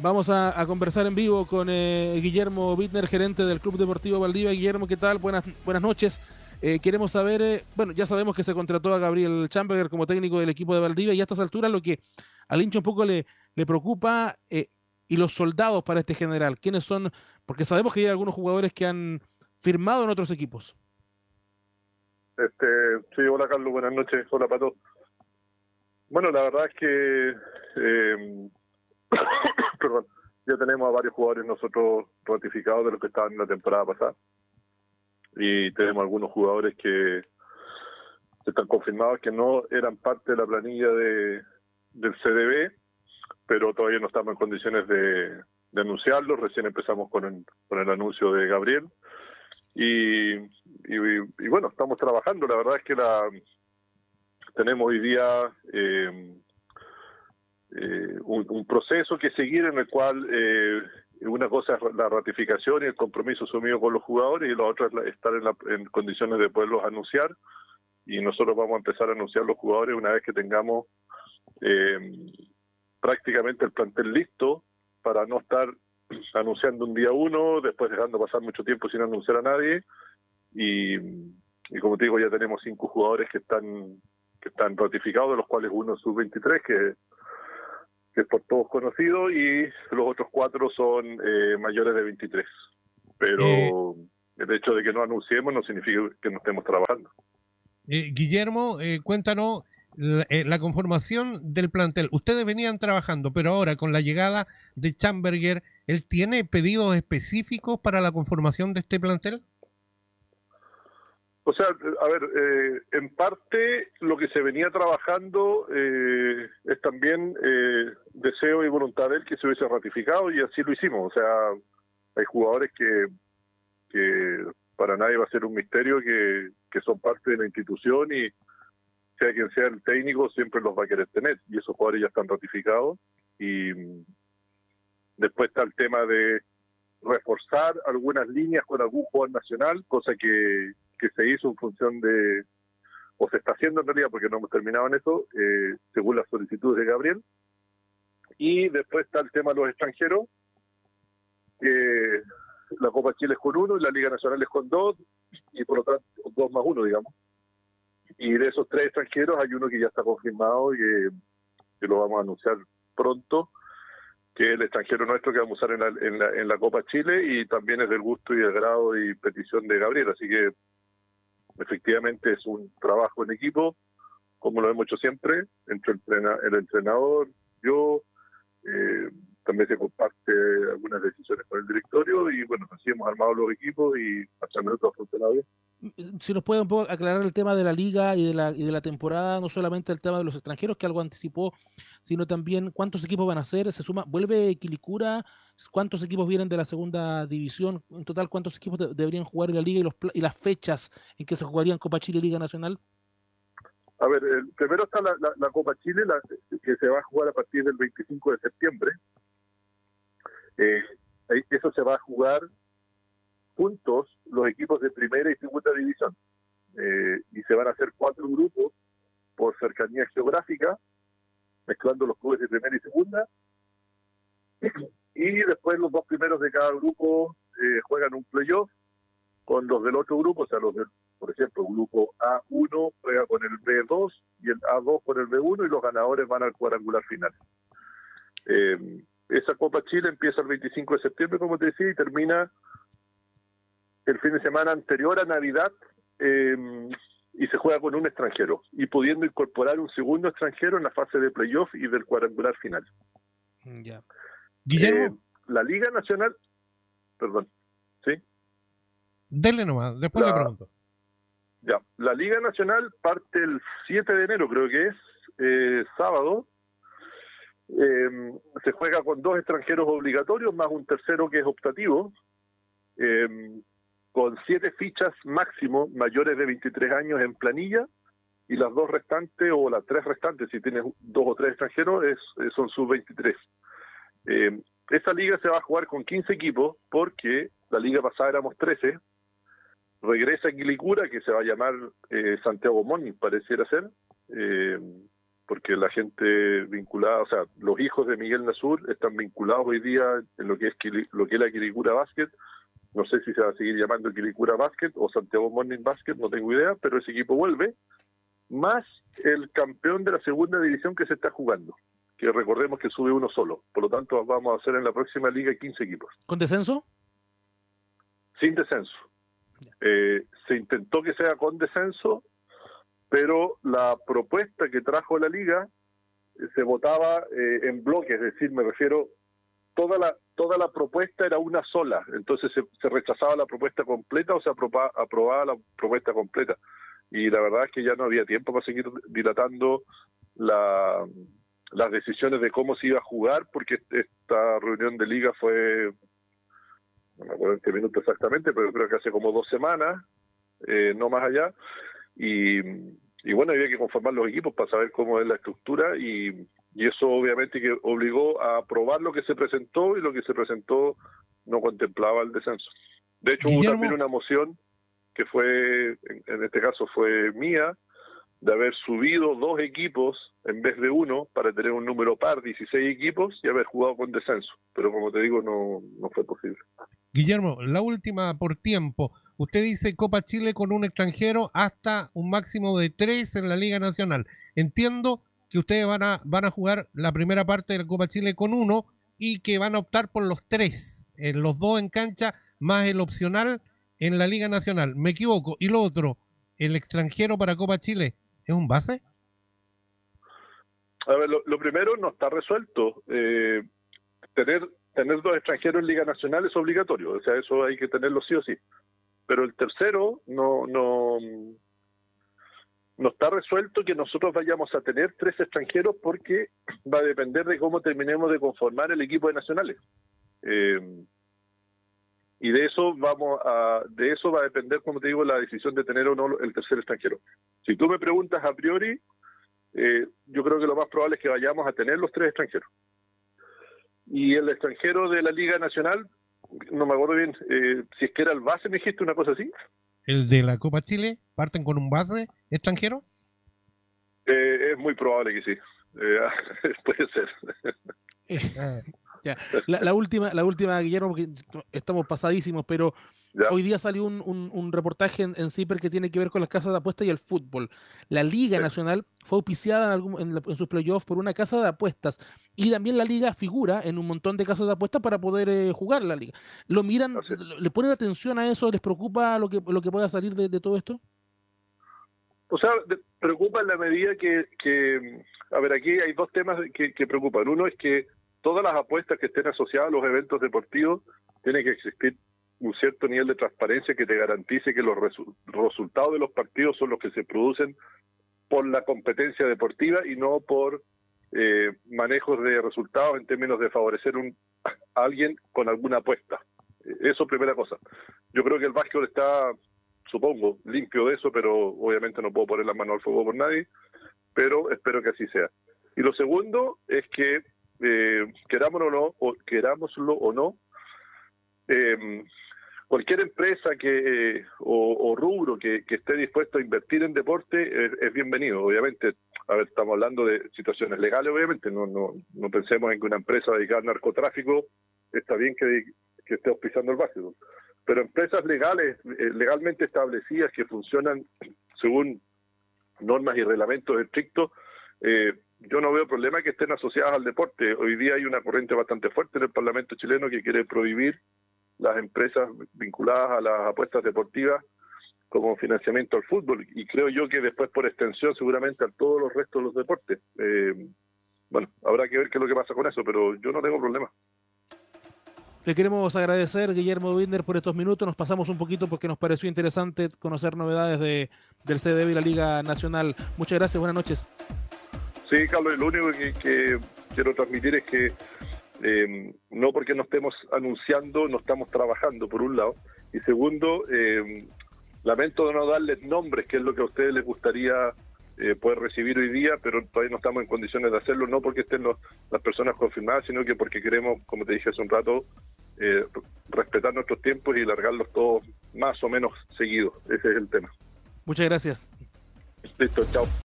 Vamos a, conversar en vivo con eh, Guillermo Wittner, gerente del Club Deportivo Valdivia. Guillermo, ¿qué tal? Buenas, buenas noches. Eh, queremos saber, eh, bueno, ya sabemos que se contrató a Gabriel Chamberger como técnico del equipo de Valdivia y a estas alturas lo que al hincha un poco le, preocupa y los soldados para este general, ¿quiénes son? Porque sabemos que hay algunos jugadores que han firmado en otros equipos. Este, sí, hola Carlos, buenas noches, hola Pato. Bueno, la verdad es que perdón, ya tenemos a varios jugadores nosotros ratificados de los que estaban en la temporada pasada. Y tenemos algunos jugadores que están confirmados que no eran parte de la planilla de, del CDB, pero todavía no estamos en condiciones de, anunciarlo. Recién empezamos con el, con el anuncio de Gabriel. Y, y, bueno, estamos trabajando. La verdad es que la tenemos hoy día eh, eh, un, proceso que seguir en el cual eh, una cosa es la ratificación y el compromiso asumido con los jugadores y la otra es estar en, condiciones de poderlos anunciar. Y nosotros vamos a empezar a anunciar los jugadores una vez que tengamos eh, prácticamente el plantel listo para no estar anunciando un día uno, después dejando pasar mucho tiempo sin anunciar a nadie. Y, como te digo ya tenemos cinco jugadores que están que están ratificados, de los cuales uno es sub-23 que que es por todos conocido, y los otros cuatro son eh, mayores de 23. Pero eh. el hecho de que no anunciemos no significa que no estemos trabajando. Eh, Guillermo, cuéntanos la, conformación del plantel. Ustedes venían trabajando, pero ahora con la llegada de Chamberger, ¿él tiene pedidos específicos para la conformación de este plantel? O sea, a ver, eh, en parte lo que se venía trabajando eh, es también eh, deseo y voluntad de él que se hubiese ratificado y así lo hicimos. O sea, hay jugadores que, para nadie va a ser un misterio que son parte de la institución y sea quien sea el técnico siempre los va a querer tener y esos jugadores ya están ratificados y después está el tema de reforzar algunas líneas con algún jugador nacional, cosa que que se hizo en función de, o se está haciendo en realidad, porque no hemos terminado en eso, eh, según las solicitudes de Gabriel. Y después está el tema de los extranjeros, que la Copa Chile es con uno y la Liga Nacional es con dos, y por lo tanto, dos más uno, digamos. Y de esos tres extranjeros hay uno que ya está confirmado y que, lo vamos a anunciar pronto, que es el extranjero nuestro que vamos a usar en la, en la, en la Copa Chile y también es del gusto y del grado y petición de Gabriel. Así que efectivamente es un trabajo en equipo, como lo hemos hecho siempre, entre el, entrenador, yo, eh, también se comparte algunas decisiones con el directorio y bueno, así hemos armado los equipos y hasta el momento. Si nos puede un poco aclarar el tema de la liga y de la, y de la temporada, no solamente el tema de los extranjeros, que algo anticipó, sino también cuántos equipos van a ser, se suma, vuelve Quilicura, cuántos equipos vienen de la segunda división, en total cuántos equipos deberían jugar en la liga y, los, y las fechas en que se jugarían Copa Chile y Liga Nacional. A ver, primero está la, la Copa Chile, la, que se va a jugar a partir del 25 de septiembre, eh, eso se va a jugar juntos los equipos de primera y segunda división. Eh, y se van a hacer cuatro grupos por cercanía geográfica, mezclando los clubes de primera y segunda. Y después los dos primeros de cada grupo eh, juegan un playoff con los del otro grupo, o sea, los del, por ejemplo, grupo A1 juega con el B2 y el A2 con el B1 y los ganadores van al cuadrangular final. Eh, esa Copa Chile empieza el 25 de septiembre, como te decía, y termina el fin de semana anterior a Navidad em, y se juega con un extranjero y pudiendo incorporar un segundo extranjero en la fase de playoff y del cuadrangular final. Ya. Guillermo. Eh, la Liga Nacional, perdón, ¿sí? Dele nomás, después le pregunto. Ya, la Liga Nacional parte el 7 de enero, creo que es, eh, sábado, eh, se juega con dos extranjeros obligatorios más un tercero que es optativo, eh, con siete fichas máximo mayores de 23 años en planilla y las dos restantes o las tres restantes, si tienes dos o tres extranjeros, es, son sub-23. Eh, esa liga se va a jugar con 15 equipos porque la liga pasada éramos 13. Regresa Quilicura, que se va a llamar eh, Santiago Moni, pareciera ser. Eh, porque la gente vinculada, o sea, los hijos de Miguel Nasur están vinculados hoy día en lo que es lo que es la Quiricura Basket. No sé si se va a seguir llamando Quiricura Basket o Santiago Morning Basket, no tengo idea, pero ese equipo vuelve, más el campeón de la segunda división que se está jugando, que recordemos que sube uno solo. Por lo tanto, vamos a hacer en la próxima liga 15 equipos. ¿Con descenso? Sin descenso. Eh, se intentó que sea con descenso, pero la propuesta que trajo la liga eh, se votaba eh, en bloques, es decir, me refiero, toda la, toda la propuesta era una sola, entonces se, rechazaba la propuesta completa o se aprobaba, la propuesta completa. Y la verdad es que ya no había tiempo para seguir dilatando la, las decisiones de cómo se iba a jugar, porque esta reunión de liga fue, no me acuerdo en qué minuto exactamente, pero creo que hace como dos semanas, eh, no más allá, y, bueno, había que conformar los equipos para saber cómo es la estructura y, eso obviamente que obligó a aprobar lo que se presentó y lo que se presentó no contemplaba el descenso. De hecho, hubo también una moción que fue, en, este caso fue mía, de haber subido dos equipos en vez de uno para tener un número par, 16 equipos, y haber jugado con descenso. Pero como te digo, no, no fue posible. Guillermo, la última por tiempo. Usted dice Copa Chile con un extranjero hasta un máximo de tres en la Liga Nacional. Entiendo que ustedes van a, van a jugar la primera parte de la Copa Chile con uno y que van a optar por los tres, eh, los dos en cancha más el opcional en la Liga Nacional. ¿Me equivoco? Y lo otro, ¿el extranjero para Copa Chile es un base? A ver, lo, primero no está resuelto. Eh, tener, tener dos extranjeros en Liga Nacional es obligatorio, o sea, eso hay que tenerlo sí o sí pero el tercero no, no, no está resuelto que nosotros vayamos a tener tres extranjeros porque va a depender de cómo terminemos de conformar el equipo de nacionales. Eh, y de eso vamos a, de eso va a depender, como te digo, la decisión de tener o no el tercer extranjero. Si tú me preguntas a priori, eh, yo creo que lo más probable es que vayamos a tener los tres extranjeros. Y el extranjero de la Liga Nacional no me acuerdo bien, eh, si es que era el base, me dijiste una cosa así. ¿El de la Copa Chile? ¿Parten con un base extranjero? Eh, es muy probable que sí. Eh, puede ser. La, última, la última, Guillermo, porque estamos pasadísimos, pero hoy día salió un, un, reportaje en, en, CIPER que tiene que ver con las casas de apuestas y el fútbol. La Liga Nacional fue auspiciada en, en, sus playoffs por una casa de apuestas y también la Liga figura en un montón de casas de apuestas para poder eh, jugar la Liga. ¿Lo miran, le ponen atención a eso? ¿Les preocupa lo que, lo que pueda salir de, todo esto? O sea, preocupa en la medida que, que, a ver, aquí hay dos temas que, que preocupan. Uno es que todas las apuestas que estén asociadas a los eventos deportivos, tiene que existir cierto nivel de transparencia que te garantice que los resultados de los partidos son los que se producen por la competencia deportiva y no por eh, manejos de resultados en términos de favorecer un, a alguien con alguna apuesta. Eso primera cosa. Yo creo que el básquetbol está, supongo, limpio de eso, pero obviamente no puedo poner la mano al fuego por nadie, pero espero que así sea. Y lo segundo es que eh, querámoslo o no, o querámoslo o no, eh, cualquier empresa que o, rubro que, esté dispuesto a invertir en deporte es, bienvenido. Obviamente, a ver, estamos hablando de situaciones legales, obviamente, no, no, no pensemos en que una empresa dedicada al narcotráfico está bien que, que esté auspiciando el básquetbol. Pero empresas legales, eh, legalmente establecidas que funcionan según normas y reglamentos estrictos, eh, yo no veo problema que estén asociadas al deporte. Hoy día hay una corriente bastante fuerte en el Parlamento chileno que quiere prohibir las empresas vinculadas a las apuestas deportivas como financiamiento al fútbol y creo yo que después por extensión seguramente a todos los restos de los deportes. Eh, bueno, habrá que ver qué es lo que pasa con eso, pero yo no tengo problema. Le queremos agradecer, Guillermo Binder, por estos minutos. Nos pasamos un poquito porque nos pareció interesante conocer novedades de, del CDB y la Liga Nacional. Muchas gracias, buenas noches. Sí, Carlos, lo único que, quiero transmitir es que eh, no porque no estemos anunciando, no estamos trabajando, por un lado. Y segundo, eh, lamento de no darles nombres, que es lo que a ustedes les gustaría eh, poder recibir hoy día, pero todavía no estamos en condiciones de hacerlo, no porque estén las personas confirmadas, sino que porque queremos, como te dije hace un rato, respetar nuestros tiempos y largarlos todos más o menos seguidos. Ese es el tema. Muchas gracias. Listo, chao.